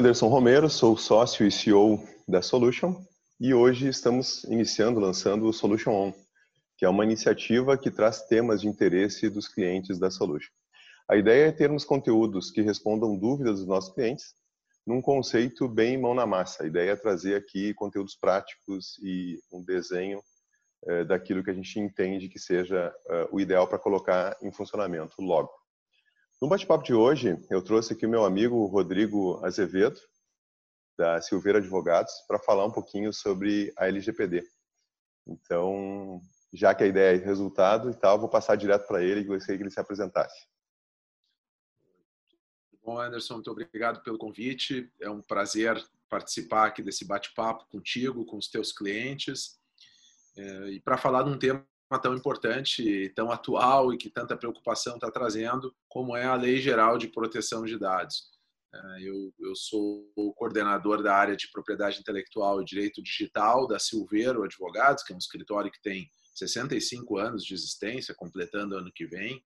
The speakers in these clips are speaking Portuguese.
Anderson Romero, sou sócio e CEO da Solution e hoje estamos iniciando, lançando o Solution On, que é uma iniciativa que traz temas de interesse dos clientes da Solution. A ideia é termos conteúdos que respondam dúvidas dos nossos clientes num conceito bem mão na massa. A ideia é trazer aqui conteúdos práticos e um desenho é, daquilo que a gente entende que seja é, o ideal para colocar em funcionamento logo. No bate-papo de hoje, eu trouxe aqui o meu amigo Rodrigo Azevedo, da Silveira Advogados, para falar um pouquinho sobre a LGPD. Então, já que a ideia é resultado e tal, vou passar direto para ele e gostaria que ele se apresentasse. Bom, Anderson, muito obrigado pelo convite. É um prazer participar aqui desse bate-papo contigo, com os teus clientes. É, e para falar de um tema tão importante, tão atual e que tanta preocupação está trazendo, como é a Lei Geral de Proteção de Dados. É, eu, eu sou o coordenador da área de propriedade intelectual e direito digital da Silveiro Advogados, que é um escritório que tem 65 anos de existência, completando ano que vem,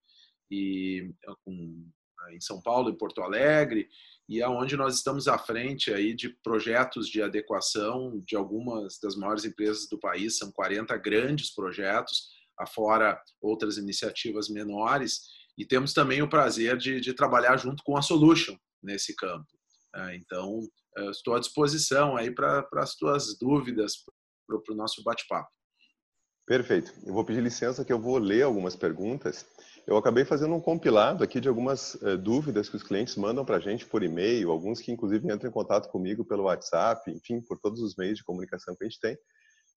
e com, em São Paulo e Porto Alegre, e aonde nós estamos à frente aí de projetos de adequação de algumas das maiores empresas do país, são 40 grandes projetos, afora outras iniciativas menores, e temos também o prazer de, de trabalhar junto com a Solution nesse campo. É, então, estou à disposição aí para as tuas dúvidas, para o nosso bate-papo. Perfeito. Eu vou pedir licença que eu vou ler algumas perguntas eu acabei fazendo um compilado aqui de algumas uh, dúvidas que os clientes mandam para a gente por e-mail, alguns que inclusive entram em contato comigo pelo WhatsApp, enfim, por todos os meios de comunicação que a gente tem.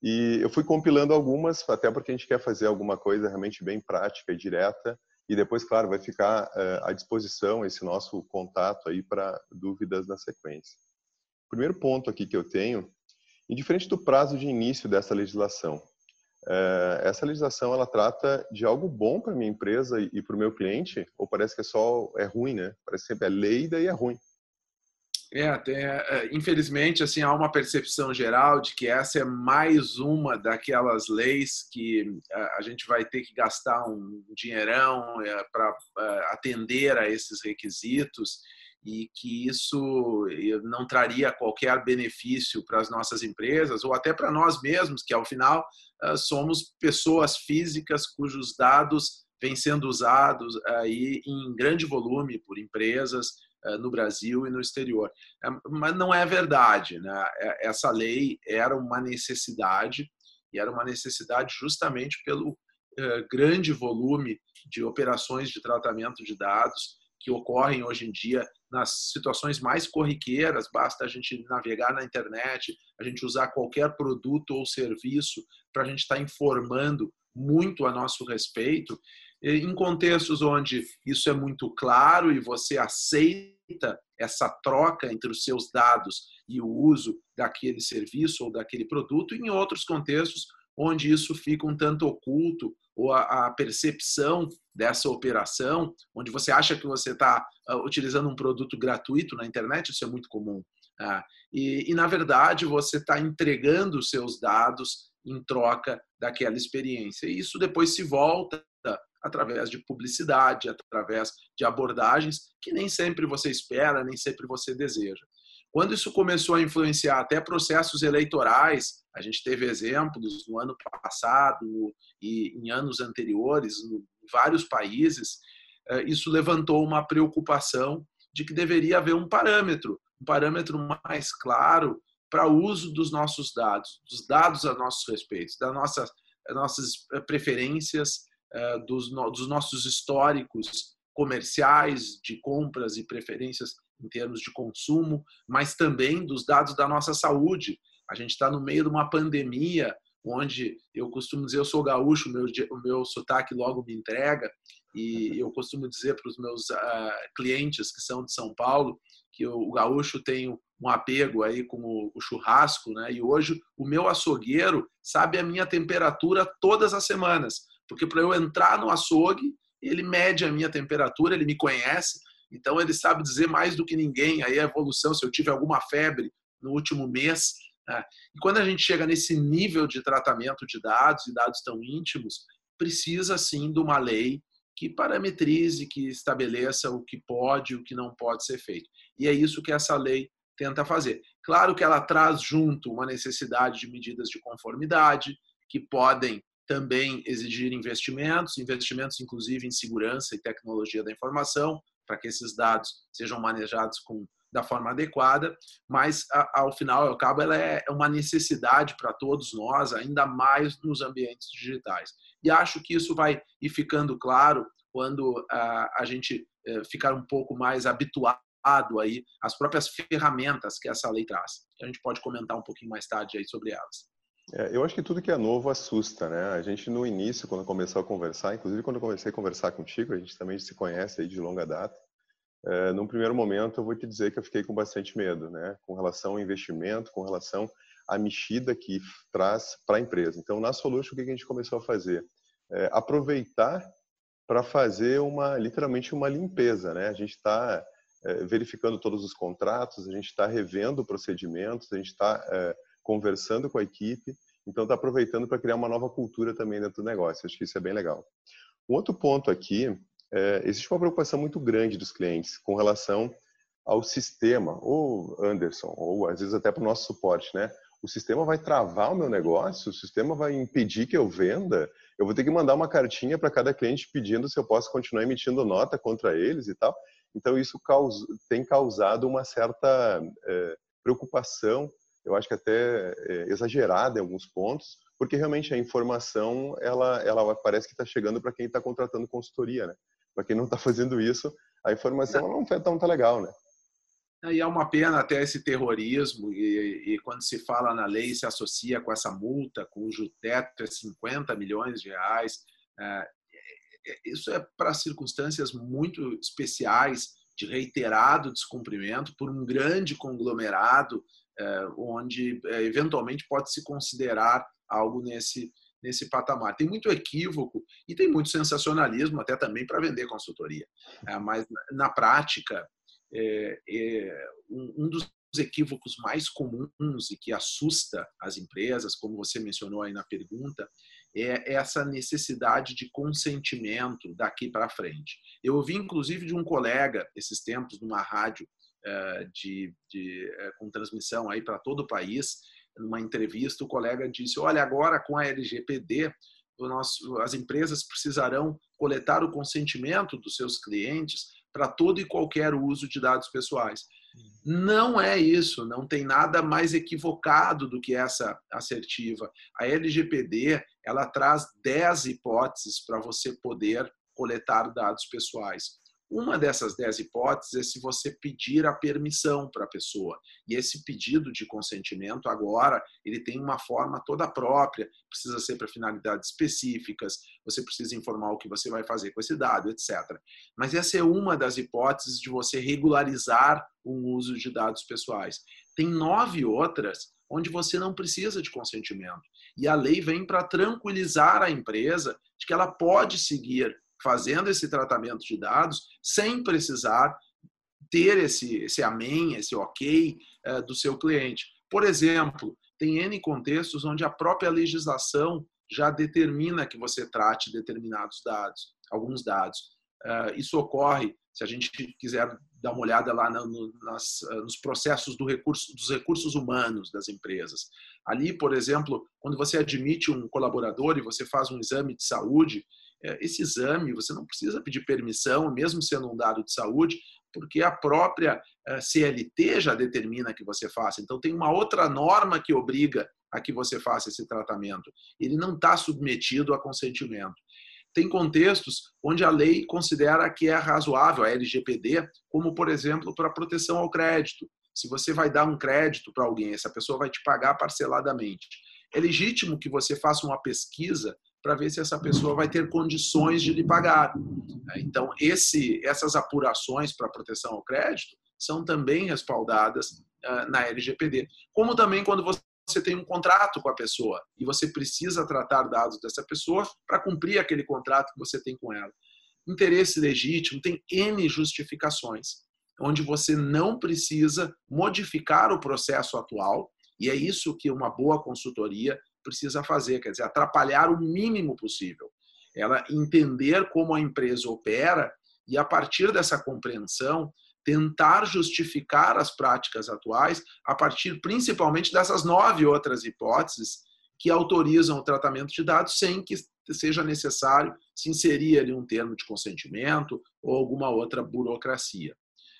E eu fui compilando algumas, até porque a gente quer fazer alguma coisa realmente bem prática e direta. E depois, claro, vai ficar uh, à disposição esse nosso contato aí para dúvidas na sequência. O primeiro ponto aqui que eu tenho, indiferente do prazo de início dessa legislação, essa legislação ela trata de algo bom para minha empresa e, para o meu cliente ou parece que é só é ruim né? Parece que sempre é lei daí é ruim. É até é, infelizmente assim há uma percepção geral de que essa é mais uma daquelas leis que a gente vai ter que gastar um dinheirão é, para atender a esses requisitos e que isso não traria qualquer benefício para as nossas empresas ou até para nós mesmos, que ao final ah, somos pessoas físicas cujos dados vêm sendo usados aí em grande volume por empresas ah, no Brasil e no exterior. É, mas não é verdade, né? Essa lei era uma necessidade e era uma necessidade justamente pelo ah, grande volume de operações de tratamento de dados que ocorrem hoje em dia nas situações mais corriqueiras, basta a gente navegar na internet, a gente usar qualquer produto ou serviço para a gente estar tá informando muito a nosso respeito, em contextos onde isso é muito claro e você aceita essa troca entre os seus dados e o uso daquele serviço ou daquele produto, em outros contextos onde isso fica um tanto oculto ou a, a percepção dessa operação, onde você acha que você está uh, ah, utilizando um produto gratuito na internet, isso é muito comum. Uh, e, e, na verdade, você está entregando seus dados em troca daquela experiência. E isso depois se volta através de publicidade, através de abordagens que nem sempre você espera, nem sempre você deseja. Quando isso começou a influenciar até processos eleitorais, a gente teve exemplos no ano passado e em anos anteriores, em vários países, eh, isso levantou uma preocupação de que deveria haver um parâmetro, um parâmetro mais claro para uso dos nossos dados, dos dados a nossos respeitos, das nossas, nossas preferências, eh, dos, dos nossos históricos comerciais, de compras e preferências em termos de consumo, mas também dos dados da nossa saúde. A gente está no meio de uma pandemia, onde eu costumo dizer, eu sou gaúcho, o meu, o meu sotaque logo me entrega, e eu costumo dizer para os meus uh, clientes que são de São Paulo, que o, o gaúcho tem um apego aí com o, o, churrasco, né? E hoje o meu açougueiro sabe a minha temperatura todas as semanas, porque para eu entrar no açougue, ele mede a minha temperatura, ele me conhece, então ele sabe dizer mais do que ninguém aí a evolução, se eu tive alguma febre no último mês. Né? E quando a gente chega nesse nível de tratamento de dados e dados tão íntimos, precisa sim de uma lei que parametrize, que estabeleça o que pode e o que não pode ser feito. E é isso que essa lei tenta fazer. Claro que ela traz junto uma necessidade de medidas de conformidade, que podem também exigir investimentos, investimentos inclusive em segurança e tecnologia da informação, para que esses dados sejam manejados com, da forma adequada, mas ao final e ao cabo ela é uma necessidade para todos nós, ainda mais nos ambientes digitais. E acho que isso vai ir ficando claro quando a, a gente eh, ficar um pouco mais habituado aí às próprias ferramentas que essa lei traz. A gente pode comentar um pouquinho mais tarde aí sobre elas. É, eu acho que tudo que é novo assusta, né? A gente no início, quando começou a conversar, inclusive quando eu comecei a conversar contigo, a gente também se conhece aí de longa data. É, num primeiro momento, eu vou te dizer que eu fiquei com bastante medo, né? Com relação ao investimento, com relação à mexida que traz para a empresa. Então, na Solution, o que a gente começou a fazer? É, aproveitar para fazer uma, literalmente, uma limpeza, né? A gente está é, verificando todos os contratos, a gente está revendo procedimentos, a gente está é, conversando com a equipe, então está aproveitando para criar uma nova cultura também dentro do negócio. Acho que isso é bem legal. Um outro ponto aqui, é, existe uma preocupação muito grande dos clientes com relação ao sistema, ou Anderson, ou às vezes até para o nosso suporte, né? O sistema vai travar o meu negócio, o sistema vai impedir que eu venda, eu vou ter que mandar uma cartinha para cada cliente pedindo se eu posso continuar emitindo nota contra eles e tal. Então isso tem causado uma certa é, preocupação eu acho que até é, exagerada em alguns pontos, porque realmente a informação ela, ela parece que está chegando para quem está contratando consultoria, né? Para quem não está fazendo isso, a informação não é tão tá legal, né? E é uma pena até esse terrorismo, e, e, quando se fala na lei, se associa com essa multa, cujo teto é 50 milhões de reais. É, isso é para circunstâncias muito especiais de reiterado descumprimento por um grande conglomerado é, onde é, eventualmente pode se considerar algo nesse nesse patamar. Tem muito equívoco e tem muito sensacionalismo até também para vender consultoria. É, mas na prática, é, é, um, dos equívocos mais comuns e que assusta as empresas, como você mencionou aí na pergunta, é essa necessidade de consentimento daqui para frente. Eu ouvi inclusive de um colega esses tempos numa rádio eh, de, de, eh, com transmissão aí para todo o país. Numa entrevista, o colega disse: Olha, agora com a LGPD, nosso, as empresas precisarão coletar o consentimento dos seus clientes para todo e qualquer uso de dados pessoais. Não é isso, não tem nada mais equivocado do que essa assertiva. A LGPD, ela traz 10 hipóteses para você poder coletar dados pessoais. Uma dessas dez hipóteses é se você pedir a permissão para a pessoa. E esse pedido de consentimento, agora, ele tem uma forma toda própria, precisa ser para finalidades específicas, você precisa informar o que você vai fazer com esse dado, etc. Mas essa é uma das hipóteses de você regularizar o uso de dados pessoais. Tem nove outras onde você não precisa de consentimento. E a lei vem para tranquilizar a empresa de que ela pode seguir fazendo esse tratamento de dados sem precisar ter esse, esse amém, esse ok uh, do seu cliente. Por exemplo, tem N contextos onde a própria legislação já determina que você trate determinados dados, alguns dados. Uh, isso ocorre, se a gente quiser dar uma olhada lá no, nas, uh, nos processos do recurso, dos recursos humanos das empresas. Ali, por exemplo, quando você admite um colaborador e você faz um exame de saúde, esse exame você não precisa pedir permissão, mesmo sendo um dado de saúde, porque a própria é, CLT já determina que você faça. Então, tem uma outra norma que obriga a que você faça esse tratamento. Ele não está submetido a consentimento. Tem contextos onde a lei considera que é razoável, a LGPD, como, por exemplo, para proteção ao crédito. Se você vai dar um crédito para alguém, essa pessoa vai te pagar parceladamente. É legítimo que você faça uma pesquisa para ver se essa pessoa vai ter condições de lhe pagar. Então, esse, essas apurações para proteção ao crédito são também respaldadas na LGPD. Como também quando você tem um contrato com a pessoa e você precisa tratar dados dessa pessoa para cumprir aquele contrato que você tem com ela. Interesse legítimo tem N justificações, onde você não precisa modificar o processo atual, e é isso que uma boa consultoria precisa fazer, quer dizer, atrapalhar o mínimo possível. Ela entender como a empresa opera e, a partir dessa compreensão, tentar justificar as práticas atuais a partir principalmente dessas nove outras hipóteses que autorizam o tratamento de dados sem que seja necessário se inserir ali um termo de consentimento ou alguma outra burocracia.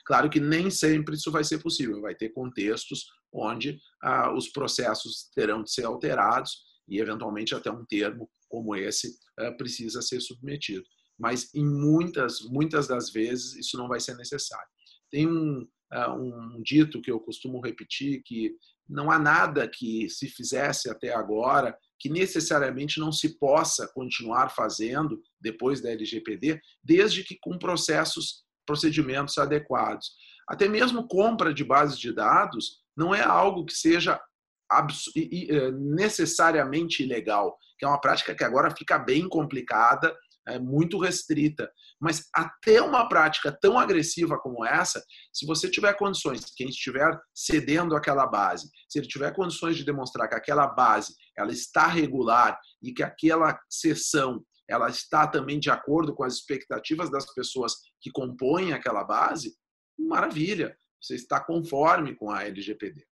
Claro que nem sempre isso vai ser possível, vai ter contextos onde ah, os processos terão de ser alterados e, eventualmente, até um termo como esse ah, precisa ser submetido. Mas, em muitas, muitas das vezes, isso não vai ser necessário. Tem um, ah, um dito que eu costumo repetir que não há nada que se fizesse até agora que necessariamente não se possa continuar fazendo depois da LGPD, desde que com processos, procedimentos adequados. Até mesmo compra de bases de dados não é algo que seja eh, necessariamente ilegal, que é uma prática que agora fica bem complicada, é muito restrita. Mas até uma prática tão agressiva como essa, se você tiver condições, quem estiver cedendo aquela base, se ele tiver condições de demonstrar que aquela base ela está regular e que aquela sessão ela está também de acordo com as expectativas das pessoas que compõem aquela base, maravilha você está conforme com a LGPD.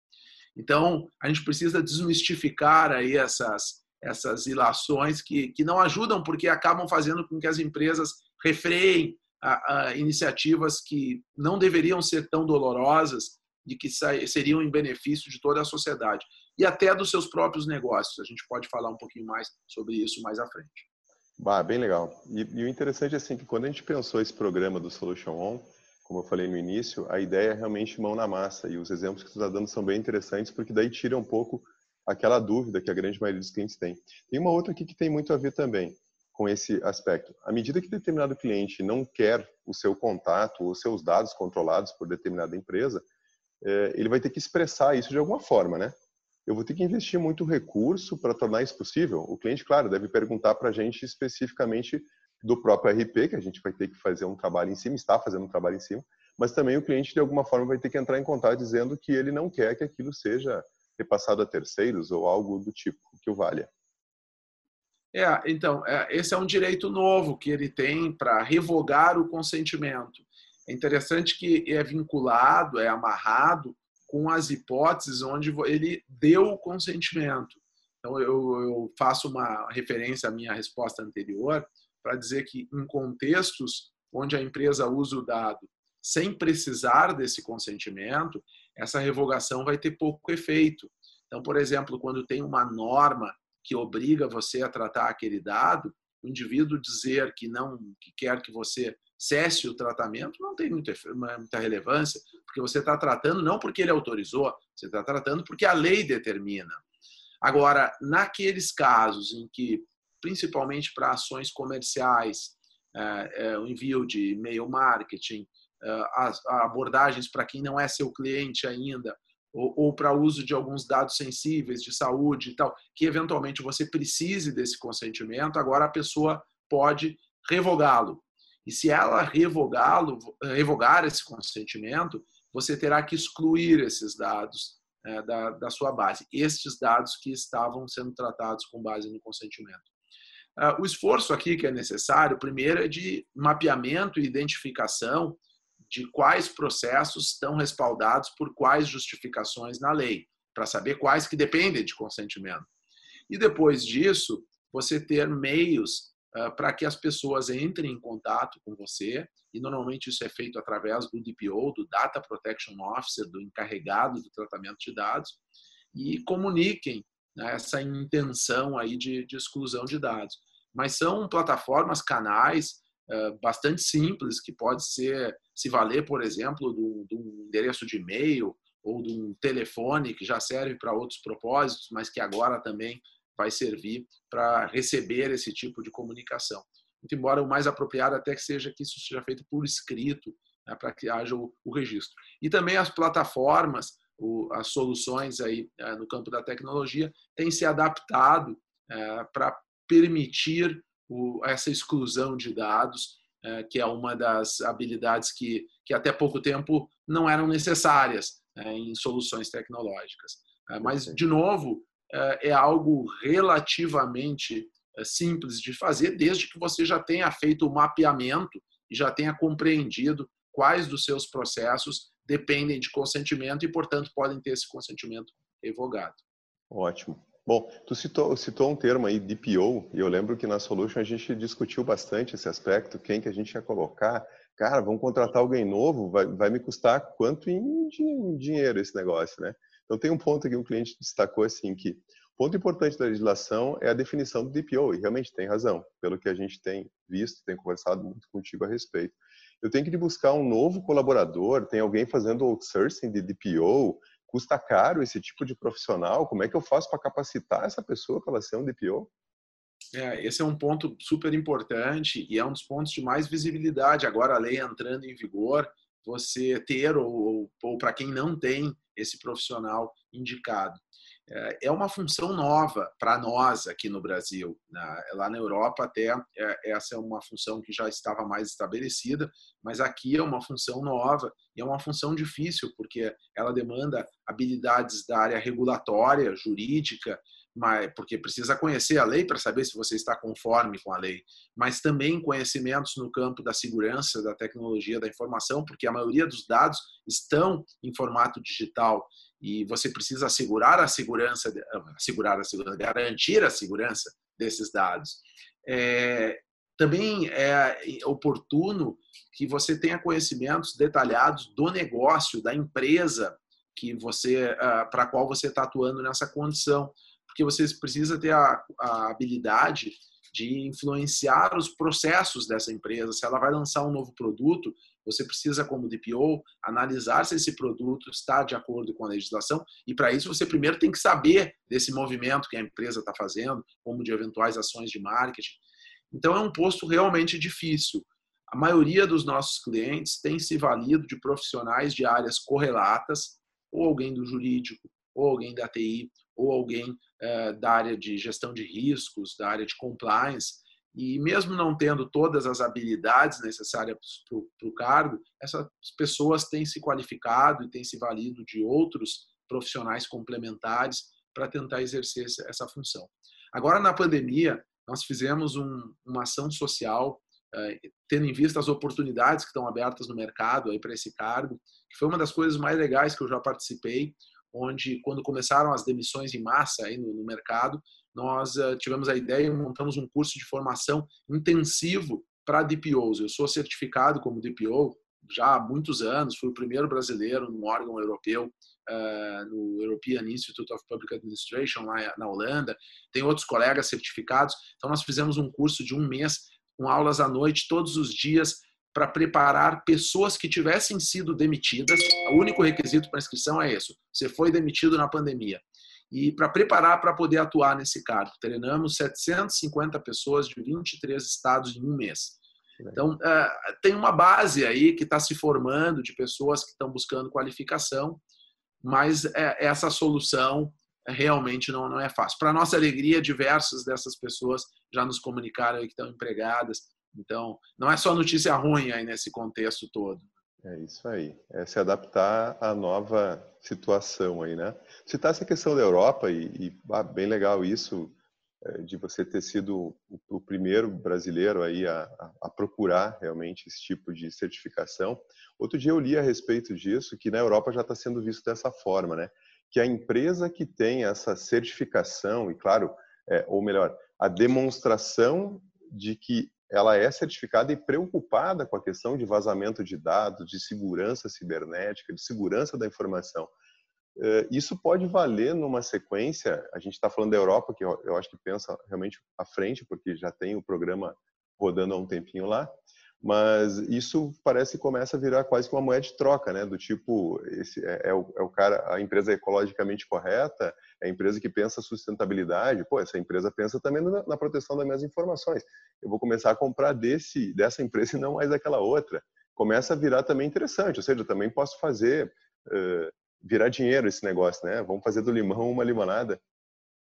Então, a gente precisa desmistificar aí essas, essas ilações que, que não ajudam, porque acabam fazendo com que as empresas refreiem a, a iniciativas que não deveriam ser tão dolorosas e que seriam em benefício de toda a sociedade e até dos seus próprios negócios. A gente pode falar um pouquinho mais sobre isso mais à frente. Bah, bem legal. E, e o interessante é assim que quando a gente pensou esse programa do Solution On, como eu falei no início, a ideia é realmente mão na massa. E os exemplos que você está dando são bem interessantes, porque daí tira um pouco aquela dúvida que a grande maioria dos clientes tem. Tem uma outra aqui que tem muito a ver também com esse aspecto. À medida que determinado cliente não quer o seu contato ou seus dados controlados por determinada empresa, é, ele vai ter que expressar isso de alguma forma, né? Eu vou ter que investir muito recurso para tornar isso possível. O cliente, claro, deve perguntar para a gente especificamente do próprio RP, que a gente vai ter que fazer um trabalho em cima, está fazendo um trabalho em cima, mas também o cliente, de alguma forma, vai ter que entrar em contato dizendo que ele não quer que aquilo seja repassado a terceiros ou algo do tipo que o valha. É, então, é, esse é um direito novo que ele tem para revogar o consentimento. É interessante que é vinculado, é amarrado com as hipóteses onde ele deu o consentimento. Então, eu, eu faço uma referência à minha resposta anterior, para dizer que em contextos onde a empresa usa o dado sem precisar desse consentimento, essa revogação vai ter pouco efeito. Então, por exemplo, quando tem uma norma que obriga você a tratar aquele dado, o indivíduo dizer que não que quer que você cesse o tratamento não tem muita, muita relevância, porque você está tratando não porque ele autorizou, você está tratando porque a lei determina. Agora, naqueles casos em que principalmente para ações comerciais, é, é, o envio de e-mail marketing, é, abordagens para quem não é seu cliente ainda, ou, ou para uso de alguns dados sensíveis de saúde e tal, que eventualmente você precise desse consentimento, agora a pessoa pode revogá-lo. E se ela revogá-lo, revogar esse consentimento, você terá que excluir esses dados é, da, da sua base, estes dados que estavam sendo tratados com base no consentimento. Ah, o esforço aqui que é necessário, primeiro, é de mapeamento e identificação de quais processos estão respaldados por quais justificações na lei, para saber quais que dependem de consentimento. E depois disso, você ter meios uh, para que as pessoas entrem em contato com você, e normalmente isso é feito através do DPO, do Data Protection Officer, do encarregado do tratamento de dados, e comuniquem né, essa intenção aí de, de, exclusão de dados. Mas são plataformas, canais uh, bastante simples que pode ser se valer, por exemplo, de um endereço de e-mail ou de um telefone que já serve para outros propósitos, mas que agora também vai servir para receber esse tipo de comunicação. Muito embora o mais apropriado até que seja que isso seja feito por escrito, né, para que haja o, o registro. E também as plataformas o, as soluções aí é, no campo da tecnologia têm se adaptado é, para permitir o, essa exclusão de dados, que é uma das habilidades que, que até pouco tempo não eram necessárias é, em soluções tecnológicas. É, mas, de novo, é, é algo relativamente simples de fazer, desde que você já tenha feito o mapeamento e já tenha compreendido quais dos seus processos dependem de consentimento e, portanto, podem ter esse consentimento revogado. Ótimo. Bom, tu citou, citou um termo aí, DPO, e eu lembro que na Solution a gente discutiu bastante esse aspecto, quem que a gente ia colocar. Cara, vamos contratar alguém novo, vai, vai me custar quanto em, em dinheiro esse negócio, né? Então tem um ponto aqui, um cliente destacou assim que o ponto importante da legislação é a definição do DPO, e realmente tem razão, pelo que a gente tem visto, tem conversado muito contigo a respeito. Eu tenho que buscar um novo colaborador, tem alguém fazendo outsourcing de DPO, custa caro esse tipo de profissional? Como é que eu faço para capacitar essa pessoa para ela ser um DPO? É, esse é um ponto super importante e é um dos pontos de mais visibilidade. Agora a lei entrando em vigor, você ter ou, ou, ou para quem não tem esse profissional indicado. É, é uma função nova para nós aqui no Brasil. Né? Lá na Europa, até é, essa é uma função que já estava mais estabelecida, mas aqui é uma função nova e é uma função difícil, porque ela demanda habilidades da área regulatória, jurídica, porque precisa conhecer a lei para saber se você está conforme com a lei, mas também conhecimentos no campo da segurança, da tecnologia, da informação, porque a maioria dos dados estão em formato digital e você precisa assegurar a segurança, assegurar a segurança, garantir a segurança desses dados. É, também é oportuno que você tenha conhecimentos detalhados do negócio, da empresa que você, ah, para a qual você está atuando nessa condição, porque você precisa ter a, a habilidade de influenciar os processos dessa empresa. Se ela vai lançar um novo produto, você precisa, como DPO, analisar se esse produto está de acordo com a legislação e, para isso, você primeiro tem que saber desse movimento que a empresa está fazendo, como de eventuais ações de marketing. Então, é um posto realmente difícil. A maioria dos nossos clientes tem se valido de profissionais de áreas correlatas, ou alguém do jurídico, ou alguém da TI, ou alguém eh, da área de gestão de riscos, da área de compliance, e mesmo não tendo todas as habilidades necessárias para o cargo, essas pessoas têm se qualificado e têm se valido de outros profissionais complementares para tentar exercer essa função. Agora, na pandemia, nós fizemos um, uma ação social, eh, tendo em vista as oportunidades que estão abertas no mercado para esse cargo, que foi uma das coisas mais legais que eu já participei, onde, quando começaram as demissões em massa aí no, no mercado, nós uh, tivemos a ideia e montamos um curso de formação intensivo para DPOs. Eu sou certificado como DPO já há muitos anos, fui o primeiro brasileiro num órgão europeu, uh, no European Institute of Public Administration, lá na Holanda. Tem outros colegas certificados. Então, nós fizemos um curso de um mês, com aulas à noite, todos os dias, para preparar pessoas que tivessem sido demitidas. O único requisito para inscrição é isso: você foi demitido na pandemia e para preparar para poder atuar nesse cargo. Treinamos 750 pessoas de 23 estados em um mês. Então, é, tem uma base aí que está se formando de pessoas que estão buscando qualificação, mas é, essa solução realmente não, não é fácil. Para nossa alegria, diversas dessas pessoas já nos comunicaram que estão empregadas. Então, não é só notícia ruim aí nesse contexto todo. É isso aí. É se adaptar à nova situação aí, né? Citar essa questão da Europa e, e ah, bem legal isso é, de você ter sido o, o primeiro brasileiro aí a, a, a, procurar realmente esse tipo de certificação. Outro dia eu li a respeito disso que na Europa já está sendo visto dessa forma, né? Que a empresa que tem essa certificação e claro, é, ou melhor, a demonstração de que ela é certificada e preocupada com a questão de vazamento de dados, de segurança cibernética, de segurança da informação. Eh, isso pode valer numa sequência, a gente está falando da Europa, que eu acho que pensa realmente à frente, porque já tem o programa rodando há um tempinho lá, mas isso parece que começa a virar quase que uma moeda de troca, né? Do tipo, esse é, é, o, é o cara, a empresa é ecologicamente correta, é a empresa que pensa sustentabilidade, pô, essa empresa pensa também na, na, proteção das minhas informações. Eu vou começar a comprar desse dessa empresa e não mais daquela outra. Começa a virar também interessante, ou seja, eu também posso fazer uh, virar dinheiro esse negócio, né? Vamos fazer do limão uma limonada.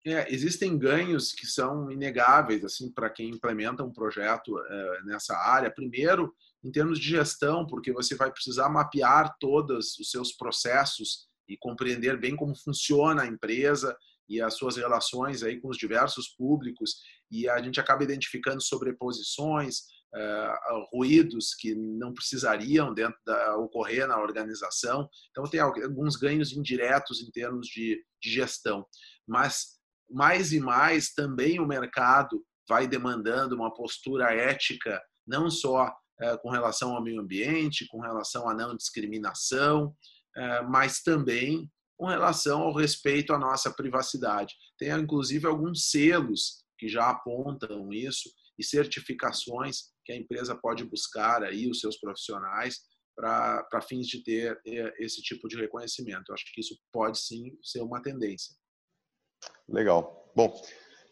É, existem ganhos que são inegáveis assim para quem implementa um projeto é, nessa área. Primeiro, em termos de gestão, porque você vai precisar mapear todos os seus processos e compreender bem como funciona a empresa e as suas relações aí com os diversos públicos e a gente acaba identificando sobreposições, uh, ruídos que não precisariam dentro da ocorrer na organização. Então tem alguns ganhos indiretos em termos de, de gestão, mas mais e mais também o mercado vai demandando uma postura ética não só uh, com relação ao meio ambiente, com relação à não discriminação, uh, mas também com relação ao respeito à nossa privacidade. Tem inclusive alguns selos que já apontam isso e certificações que a empresa pode buscar aí os seus profissionais para fins de ter é, esse tipo de reconhecimento. Eu acho que isso pode sim ser uma tendência. Legal. Bom,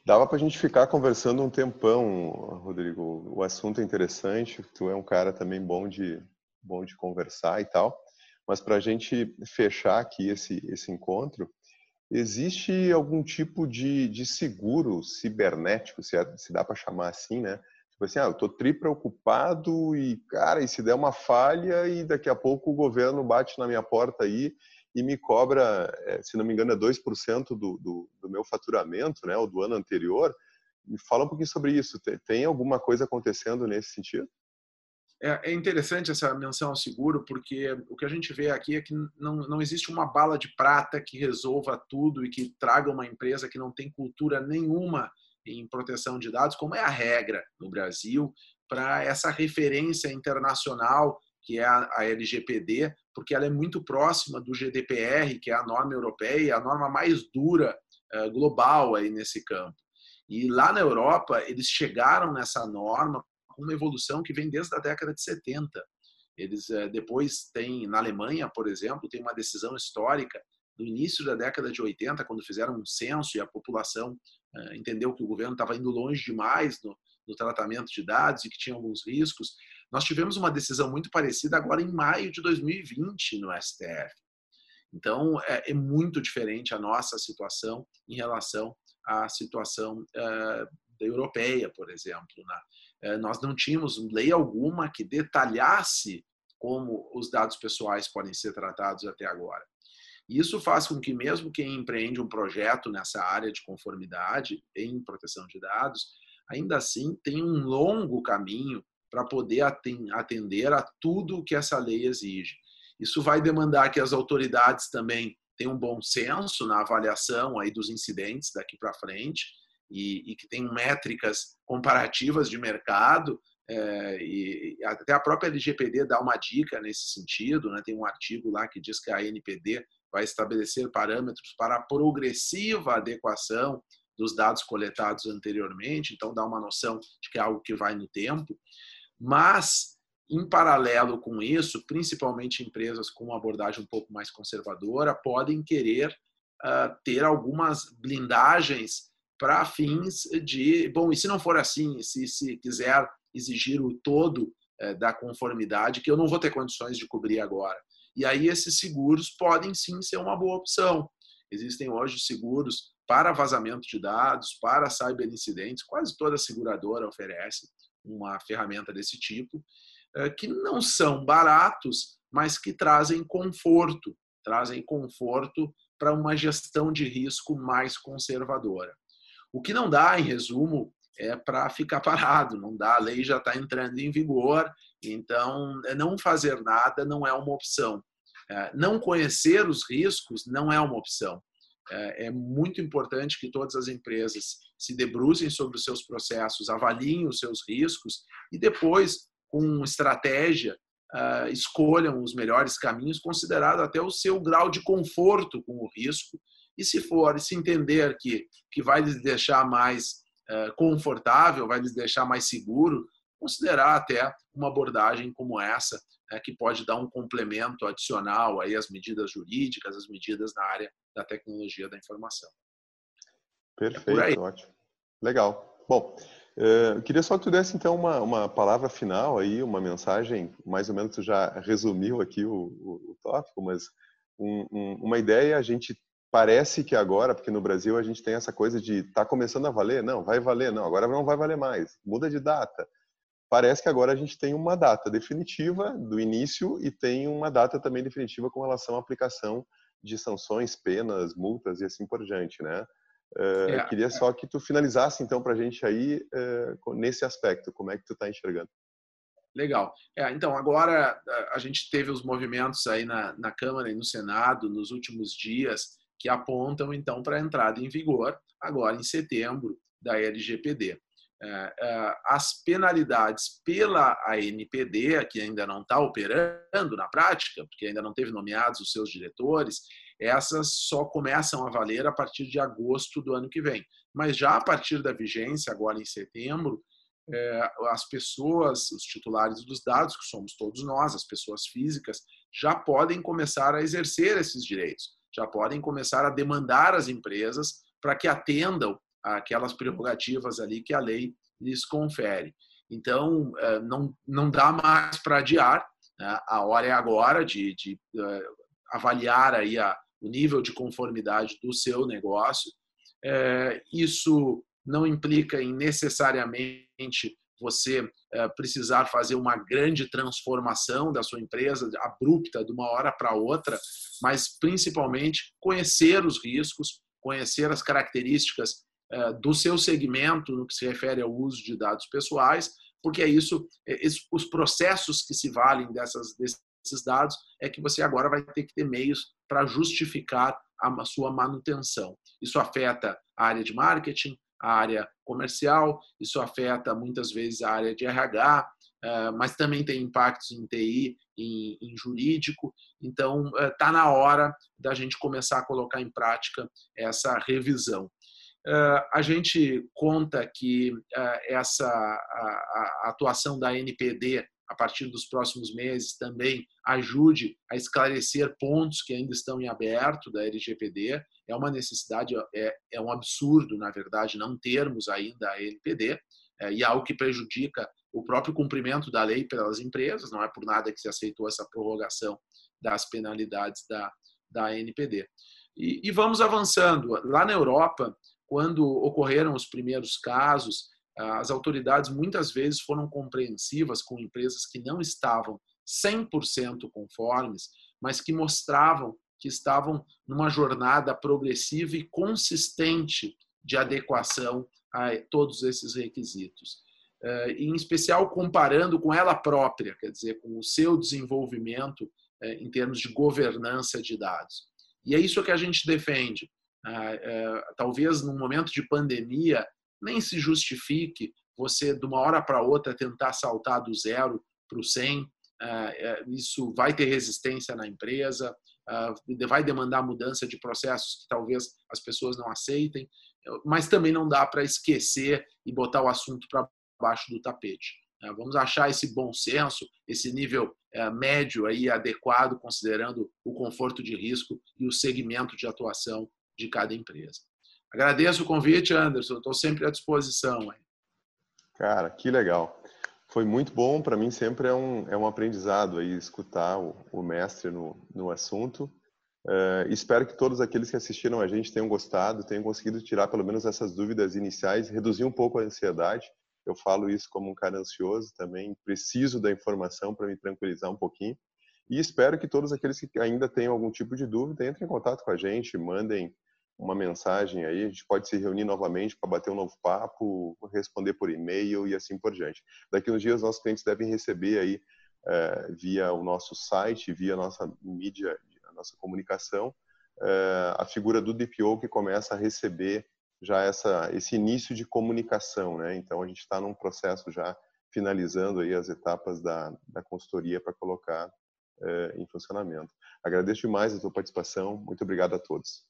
dava para a gente ficar conversando um tempão, Rodrigo. O assunto é interessante. Tu é um cara também bom de bom de conversar e tal. Mas para a gente fechar aqui esse esse encontro, Existe algum tipo de, de seguro cibernético, se, é, se dá para chamar assim, né? Tipo assim, ah, eu estou tri preocupado e, cara, e se der uma falha e daqui a pouco o governo bate na minha porta aí e me cobra, eh, se não me engano, é 2% do, do, do meu faturamento, né, ou do ano anterior. Me fala um pouquinho sobre isso. Tem, tem alguma coisa acontecendo nesse sentido? É, é interessante essa menção ao seguro, porque o que a gente vê aqui é que não, não existe uma bala de prata que resolva tudo e que traga uma empresa que não tem cultura nenhuma em proteção de dados, como é a regra no Brasil, para essa referência internacional que é a, LGPD, porque ela é muito próxima do GDPR, que é a norma europeia, a norma mais dura eh, global aí nesse campo. E lá na Europa, eles chegaram nessa norma uma evolução que vem desde a década de 70. Eles eh, depois têm, na Alemanha, por exemplo, tem uma decisão histórica do início da década de 80, quando fizeram um censo e a população eh, entendeu que o governo estava indo longe demais no, no tratamento de dados e que tinha alguns riscos. Nós tivemos uma decisão muito parecida agora em maio de 2020 no STF. Então, é, é muito diferente a nossa situação em relação à situação uh, europeia, por exemplo. Né? É, nós não tínhamos lei alguma que detalhasse como os dados pessoais podem ser tratados até agora. Isso faz com que mesmo quem empreende um projeto nessa área de conformidade em proteção de dados, ainda assim tem um longo caminho para poder atender a tudo que essa lei exige. Isso vai demandar que as autoridades também tenham um bom senso na avaliação aí dos incidentes daqui para frente e, e que tem métricas comparativas de mercado, é, e até a própria LGPD dá uma dica nesse sentido, né? tem um artigo lá que diz que a NPD vai estabelecer parâmetros para a progressiva adequação dos dados coletados anteriormente, então dá uma noção de que é algo que vai no tempo, mas em paralelo com isso, principalmente empresas com uma abordagem um pouco mais conservadora podem querer uh, ter algumas blindagens para fins de, bom, e se não for assim, se, se quiser exigir o todo é, da conformidade, que eu não vou ter condições de cobrir agora. E aí esses seguros podem sim ser uma boa opção. Existem hoje seguros para vazamento de dados, para cyberincidentes, quase toda seguradora oferece uma ferramenta desse tipo, é, que não são baratos, mas que trazem conforto, trazem conforto para uma gestão de risco mais conservadora. O que não dá, em resumo, é para ficar parado, não dá, a lei já está entrando em vigor, então é, não fazer nada não é uma opção. É, não conhecer os riscos não é uma opção. É, é muito importante que todas as empresas se debrucem sobre os seus processos, avaliem os seus riscos e depois, com estratégia, escolham os melhores caminhos, considerado até o seu grau de conforto com o risco. E se for, se entender que, que vai lhes deixar mais uh, confortável, vai lhes deixar mais seguro, considerar até uma abordagem como essa, né, que pode dar um complemento adicional aí às medidas jurídicas, às medidas na área da tecnologia da informação. Perfeito, é ótimo. Legal. Bom, eh, eu queria só que tu desse então uma, uma palavra final aí, uma mensagem, mais ou menos tu já resumiu aqui o, o, o tópico, mas um, um, uma ideia a gente parece que agora, porque no Brasil a gente tem essa coisa de tá começando a valer, não, vai valer, não, agora não vai valer mais, muda de data. Parece que agora a gente tem uma data definitiva do início e tem uma data também definitiva com relação à aplicação de sanções, penas, multas e assim por diante, né? é, queria só que tu finalizasse então para a gente aí nesse aspecto, como é que tu está enxergando? Legal. É, então, agora a gente teve os movimentos aí na, na Câmara e no Senado nos últimos dias que apontam então para a entrada em vigor, agora em setembro, da LGPD. É, é, as penalidades pela ANPD, que ainda não está operando na prática, porque ainda não teve nomeados os seus diretores, essas só começam a valer a partir de agosto do ano que vem. Mas já a partir da vigência, agora em setembro, é, as pessoas, os titulares dos dados, que somos todos nós, as pessoas físicas, já podem começar a exercer esses direitos, já podem começar a demandar as empresas para que atendam aquelas prerrogativas ali que a lei lhes confere. Então, é, não, não dá mais para adiar, né? a hora é agora de, de é, avaliar aí a, o nível de conformidade do seu negócio. Isso não implica em necessariamente você precisar fazer uma grande transformação da sua empresa abrupta de uma hora para outra, mas principalmente conhecer os riscos, conhecer as características do seu segmento no que se refere ao uso de dados pessoais, porque é isso, é, os processos que se valem dessas, desses dados é que você agora vai ter que ter meios para justificar a sua manutenção. Isso afeta a área de marketing, a área comercial, isso afeta muitas vezes a área de RH, eh, mas também tem impactos em TI, em, em jurídico. Então, está eh, na hora da gente começar a colocar em prática essa revisão. Eh, a gente conta que essa a, a atuação da NPD a partir dos próximos meses também ajude a esclarecer pontos que ainda estão em aberto da LGPD. É uma necessidade, é, é um absurdo, na verdade, não termos ainda a LPD, é, e algo que prejudica o próprio cumprimento da lei pelas empresas, não é por nada que se aceitou essa prorrogação das penalidades da, da NPD. E, e vamos avançando. Lá na Europa, quando ocorreram os primeiros casos, as autoridades muitas vezes foram compreensivas com empresas que não estavam 100% conformes, mas que mostravam que estavam numa jornada progressiva e consistente de adequação a todos esses requisitos. Eh, em especial comparando com ela própria, quer dizer, com o seu desenvolvimento eh, em termos de governança de dados. E é isso que a gente defende. Ah, eh, talvez num momento de pandemia, nem se justifique você, de uma hora para outra, tentar saltar do zero para o 100. É, é, isso vai ter resistência na empresa, é, vai demandar mudança de processos que talvez as pessoas não aceitem, mas também não dá para esquecer e botar o assunto para baixo do tapete. Vamos achar esse bom senso, esse nível médio aí adequado, considerando o conforto de risco e o segmento de atuação de cada empresa. Agradeço o convite, Anderson. Estou sempre à disposição. Cara, que legal. Foi muito bom. Para mim, sempre é um, é um aprendizado aí escutar o, o mestre no, no assunto. Uh, espero que todos aqueles que assistiram a gente tenham gostado, tenham conseguido tirar pelo menos essas dúvidas iniciais, reduzir um pouco a ansiedade. Eu falo isso como um cara ansioso também, preciso da informação para me tranquilizar um pouquinho. E espero que todos aqueles que ainda tenham algum tipo de dúvida entrem em contato com a gente, mandem uma mensagem aí, a gente pode se reunir novamente para bater um novo papo, responder por e-mail e assim por diante. Daqui uns dias nossos clientes devem receber aí é, via o nosso site, via a nossa mídia, a nossa comunicação, é, a figura do DPO que começa a receber já essa esse início de comunicação, né? Então a gente está num processo já finalizando aí as etapas da, da consultoria para colocar é, em funcionamento. Agradeço demais a sua participação. Muito obrigado a todos.